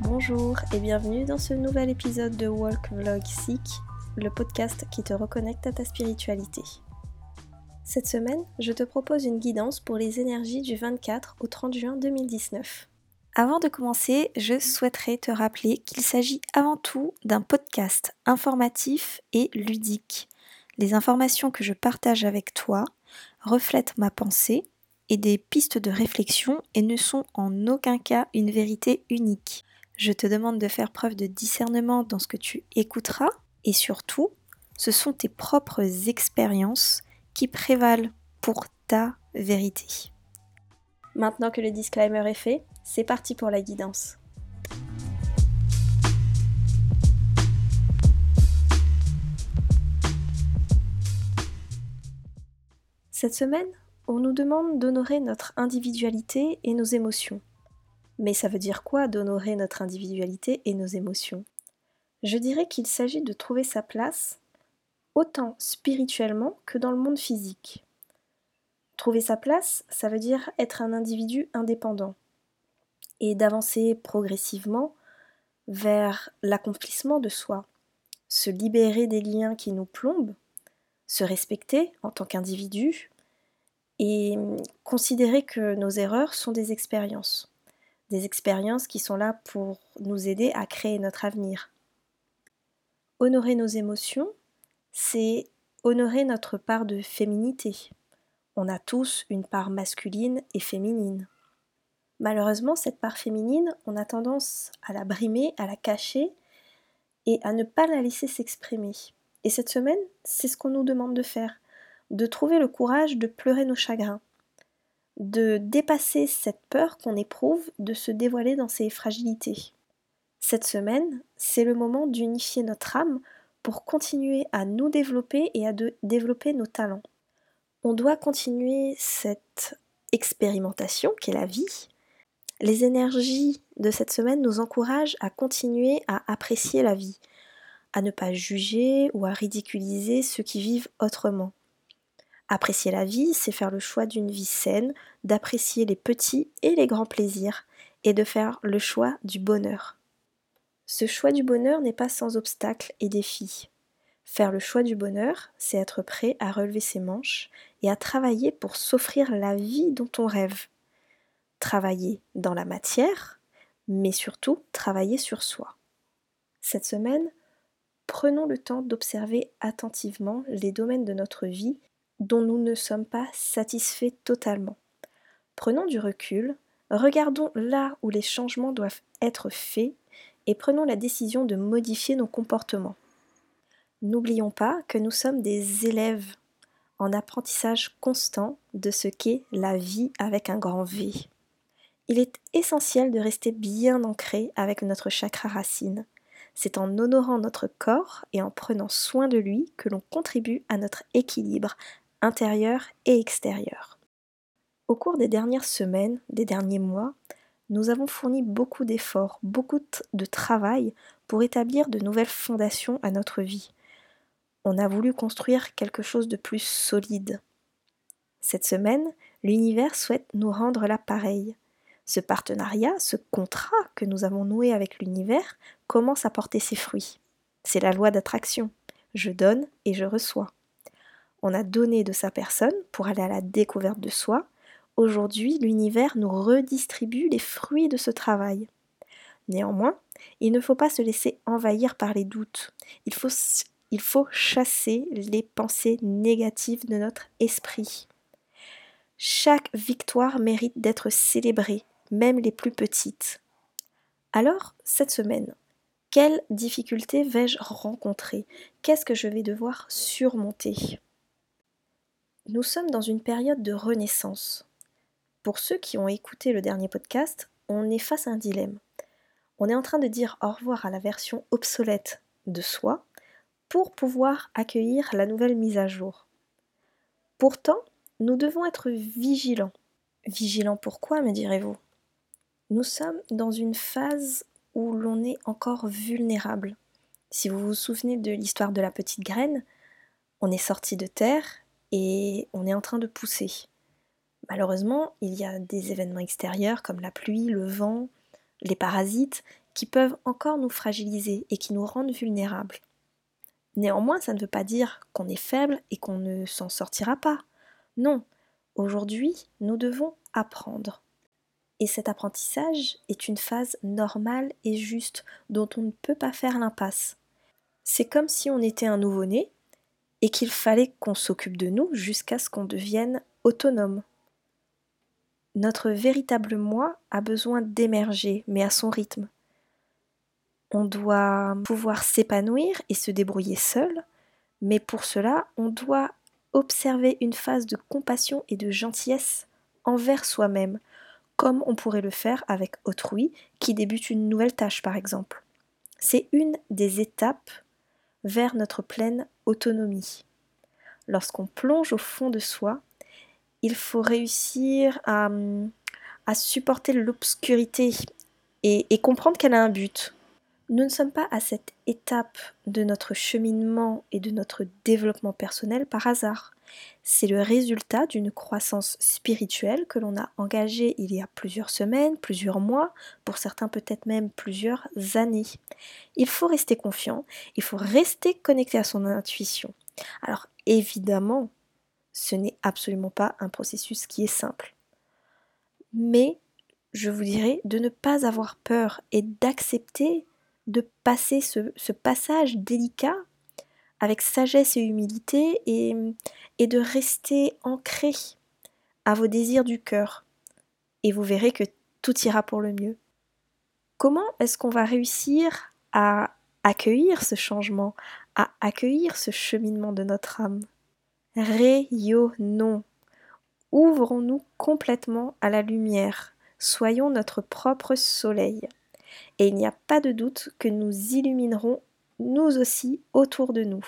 Bonjour et bienvenue dans ce nouvel épisode de Walk Vlog Seek, le podcast qui te reconnecte à ta spiritualité. Cette semaine, je te propose une guidance pour les énergies du 24 au 30 juin 2019. Avant de commencer, je souhaiterais te rappeler qu'il s'agit avant tout d'un podcast informatif et ludique. Les informations que je partage avec toi reflètent ma pensée et des pistes de réflexion et ne sont en aucun cas une vérité unique. Je te demande de faire preuve de discernement dans ce que tu écouteras et surtout, ce sont tes propres expériences qui prévalent pour ta vérité. Maintenant que le disclaimer est fait, c'est parti pour la guidance. Cette semaine, on nous demande d'honorer notre individualité et nos émotions. Mais ça veut dire quoi d'honorer notre individualité et nos émotions? Je dirais qu'il s'agit de trouver sa place autant spirituellement que dans le monde physique. Trouver sa place, ça veut dire être un individu indépendant et d'avancer progressivement vers l'accomplissement de soi, se libérer des liens qui nous plombent, se respecter en tant qu'individu et considérer que nos erreurs sont des expériences des expériences qui sont là pour nous aider à créer notre avenir. Honorer nos émotions, c'est honorer notre part de féminité. On a tous une part masculine et féminine. Malheureusement, cette part féminine, on a tendance à la brimer, à la cacher et à ne pas la laisser s'exprimer. Et cette semaine, c'est ce qu'on nous demande de faire, de trouver le courage de pleurer nos chagrins, de dépasser cette peur qu'on éprouve de se dévoiler dans ses fragilités. Cette semaine, c'est le moment d'unifier notre âme pour continuer à nous développer et à développer nos talents. On doit continuer cette expérimentation qu'est la vie. Les énergies de cette semaine nous encouragent à continuer à apprécier la vie, à ne pas juger ou à ridiculiser ceux qui vivent autrement. Apprécier la vie, c'est faire le choix d'une vie saine, d'apprécier les petits et les grands plaisirs, et de faire le choix du bonheur. Ce choix du bonheur n'est pas sans obstacles et défis. Faire le choix du bonheur, c'est être prêt à relever ses manches et à travailler pour s'offrir la vie dont on rêve. Travailler dans la matière, mais surtout travailler sur soi. Cette semaine, prenons le temps d'observer attentivement les domaines de notre vie dont nous ne sommes pas satisfaits totalement. Prenons du recul, regardons là où les changements doivent être faits et prenons la décision de modifier nos comportements. N'oublions pas que nous sommes des élèves en apprentissage constant de ce qu'est la vie avec un grand V. Il est essentiel de rester bien ancré avec notre chakra racine. C'est en honorant notre corps et en prenant soin de lui que l'on contribue à notre équilibre, intérieur et extérieur. Au cours des dernières semaines, des derniers mois, nous avons fourni beaucoup d'efforts, beaucoup de travail pour établir de nouvelles fondations à notre vie. On a voulu construire quelque chose de plus solide. Cette semaine, l'univers souhaite nous rendre l'appareil. Ce partenariat, ce contrat que nous avons noué avec l'univers commence à porter ses fruits. C'est la loi d'attraction. Je donne et je reçois on a donné de sa personne pour aller à la découverte de soi, aujourd'hui l'univers nous redistribue les fruits de ce travail. Néanmoins, il ne faut pas se laisser envahir par les doutes. Il faut, chasser les pensées négatives de notre esprit. Chaque victoire mérite d'être célébrée, même les plus petites. Alors, cette semaine, quelles difficultés vais-je rencontrer? Qu'est-ce que je vais devoir surmonter? Nous sommes dans une période de renaissance. Pour ceux qui ont écouté le dernier podcast, on est face à un dilemme. On est en train de dire au revoir à la version obsolète de soi pour pouvoir accueillir la nouvelle mise à jour. Pourtant, nous devons être vigilants. Vigilants pourquoi, me direz-vous? Nous sommes dans une phase où l'on est encore vulnérable. Si vous vous souvenez de l'histoire de la petite graine, on est sorti de terre et on est en train de pousser. Malheureusement, il y a des événements extérieurs comme la pluie, le vent, les parasites qui peuvent encore nous fragiliser et qui nous rendent vulnérables. Néanmoins, ça ne veut pas dire qu'on est faible et qu'on ne s'en sortira pas. Non, aujourd'hui, nous devons apprendre. Et cet apprentissage est une phase normale et juste dont on ne peut pas faire l'impasse. C'est comme si on était un nouveau-né et qu'il fallait qu'on s'occupe de nous jusqu'à ce qu'on devienne autonome. Notre véritable moi a besoin d'émerger, mais à son rythme. On doit pouvoir s'épanouir et se débrouiller seul, mais pour cela, on doit observer une phase de compassion et de gentillesse envers soi-même, comme on pourrait le faire avec autrui qui débute une nouvelle tâche par exemple. C'est une des étapes vers notre pleine autonomie. Lorsqu'on plonge au fond de soi, il faut réussir à, supporter l'obscurité et, et comprendre qu'elle a un but. Nous ne sommes pas à cette étape de notre cheminement et de notre développement personnel par hasard. C'est le résultat d'une croissance spirituelle que l'on a engagée il y a plusieurs semaines, plusieurs mois, pour certains peut-être même plusieurs années. Il faut rester confiant, il faut rester connecté à son intuition. Alors évidemment, ce n'est absolument pas un processus qui est simple. Mais je vous dirais de ne pas avoir peur et d'accepter de passer ce, passage délicat avec sagesse et humilité et, et de rester ancré à vos désirs du cœur. Et vous verrez que tout ira pour le mieux. Comment est-ce qu'on va réussir à accueillir ce changement, à accueillir ce cheminement de notre âme? Rayonnons. Ouvrons-nous complètement à la lumière. Soyons notre propre soleil. Et il n'y a pas de doute que nous illuminerons nous aussi autour de nous.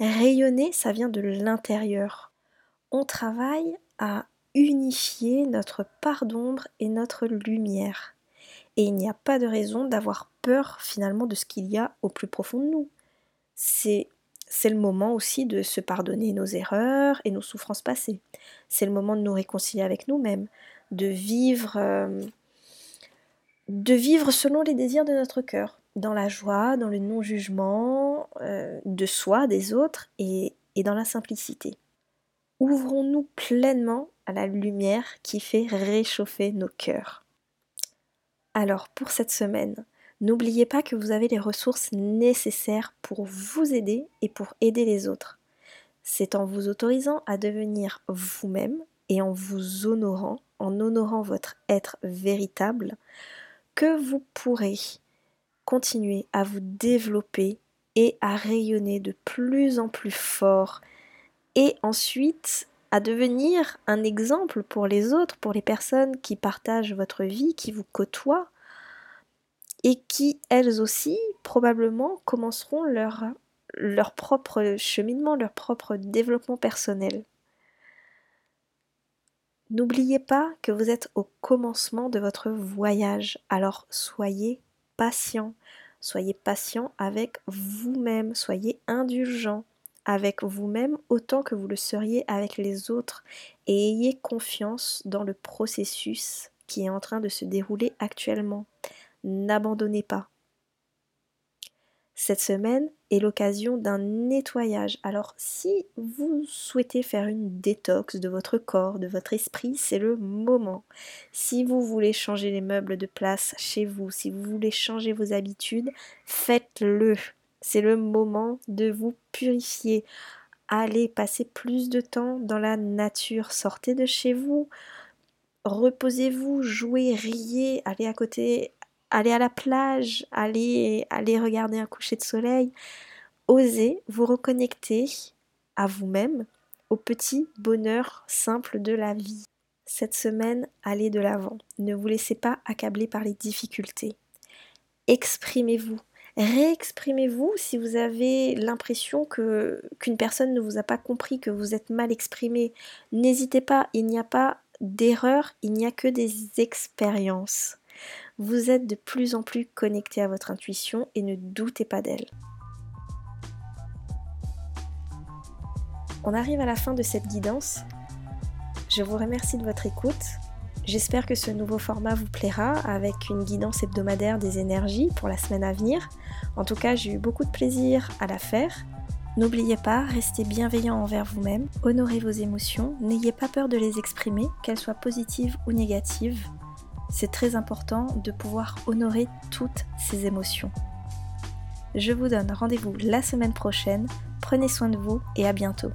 Rayonner, ça vient de l'intérieur. On travaille à unifier notre part d'ombre et notre lumière. Et il n'y a pas de raison d'avoir peur finalement de ce qu'il y a au plus profond de nous. C'est c'est le moment aussi de se pardonner nos erreurs et nos souffrances passées. C'est le moment de nous réconcilier avec nous-mêmes, de vivre euh, de vivre selon les désirs de notre cœur, dans la joie, dans le non-jugement euh, de soi, des autres et, et dans la simplicité. Ouvrons-nous pleinement à la lumière qui fait réchauffer nos cœurs. Alors pour cette semaine, n'oubliez pas que vous avez les ressources nécessaires pour vous aider et pour aider les autres. C'est en vous autorisant à devenir vous-même et en vous honorant, en honorant votre être véritable, que vous pourrez continuer à vous développer et à rayonner de plus en plus fort et ensuite à devenir un exemple pour les autres, pour les personnes qui partagent votre vie, qui vous côtoient et qui elles aussi probablement commenceront leur, leur propre cheminement, leur propre développement personnel. N'oubliez pas que vous êtes au commencement de votre voyage, alors soyez patient, soyez patient avec vous-même, soyez indulgent avec vous-même autant que vous le seriez avec les autres et ayez confiance dans le processus qui est en train de se dérouler actuellement. N'abandonnez pas. Cette semaine est l'occasion d'un nettoyage. Alors si vous souhaitez faire une détox de votre corps, de votre esprit, c'est le moment. Si vous voulez changer les meubles de place chez vous, si vous voulez changer vos habitudes, faites-le. C'est le moment de vous purifier. Allez passer plus de temps dans la nature. Sortez de chez vous. Reposez-vous, jouez, riez, allez à côté aller à la plage, aller, aller regarder un coucher de soleil. Osez vous reconnecter à vous-même, au petit bonheur simple de la vie. Cette semaine, allez de l'avant. Ne vous laissez pas accabler par les difficultés. Exprimez-vous. Réexprimez-vous si vous avez l'impression que qu'une personne ne vous a pas compris, que vous êtes mal exprimé. N'hésitez pas, il n'y a pas d'erreur, il n'y a que des expériences. Vous êtes de plus en plus connecté à votre intuition et ne doutez pas d'elle. On arrive à la fin de cette guidance. Je vous remercie de votre écoute. J'espère que ce nouveau format vous plaira avec une guidance hebdomadaire des énergies pour la semaine à venir. En tout cas, j'ai eu beaucoup de plaisir à la faire. N'oubliez pas, restez bienveillant envers vous-même, honorez vos émotions, n'ayez pas peur de les exprimer, qu'elles soient positives ou négatives. C'est très important de pouvoir honorer toutes ces émotions. Je vous donne rendez-vous la semaine prochaine, prenez soin de vous et à bientôt.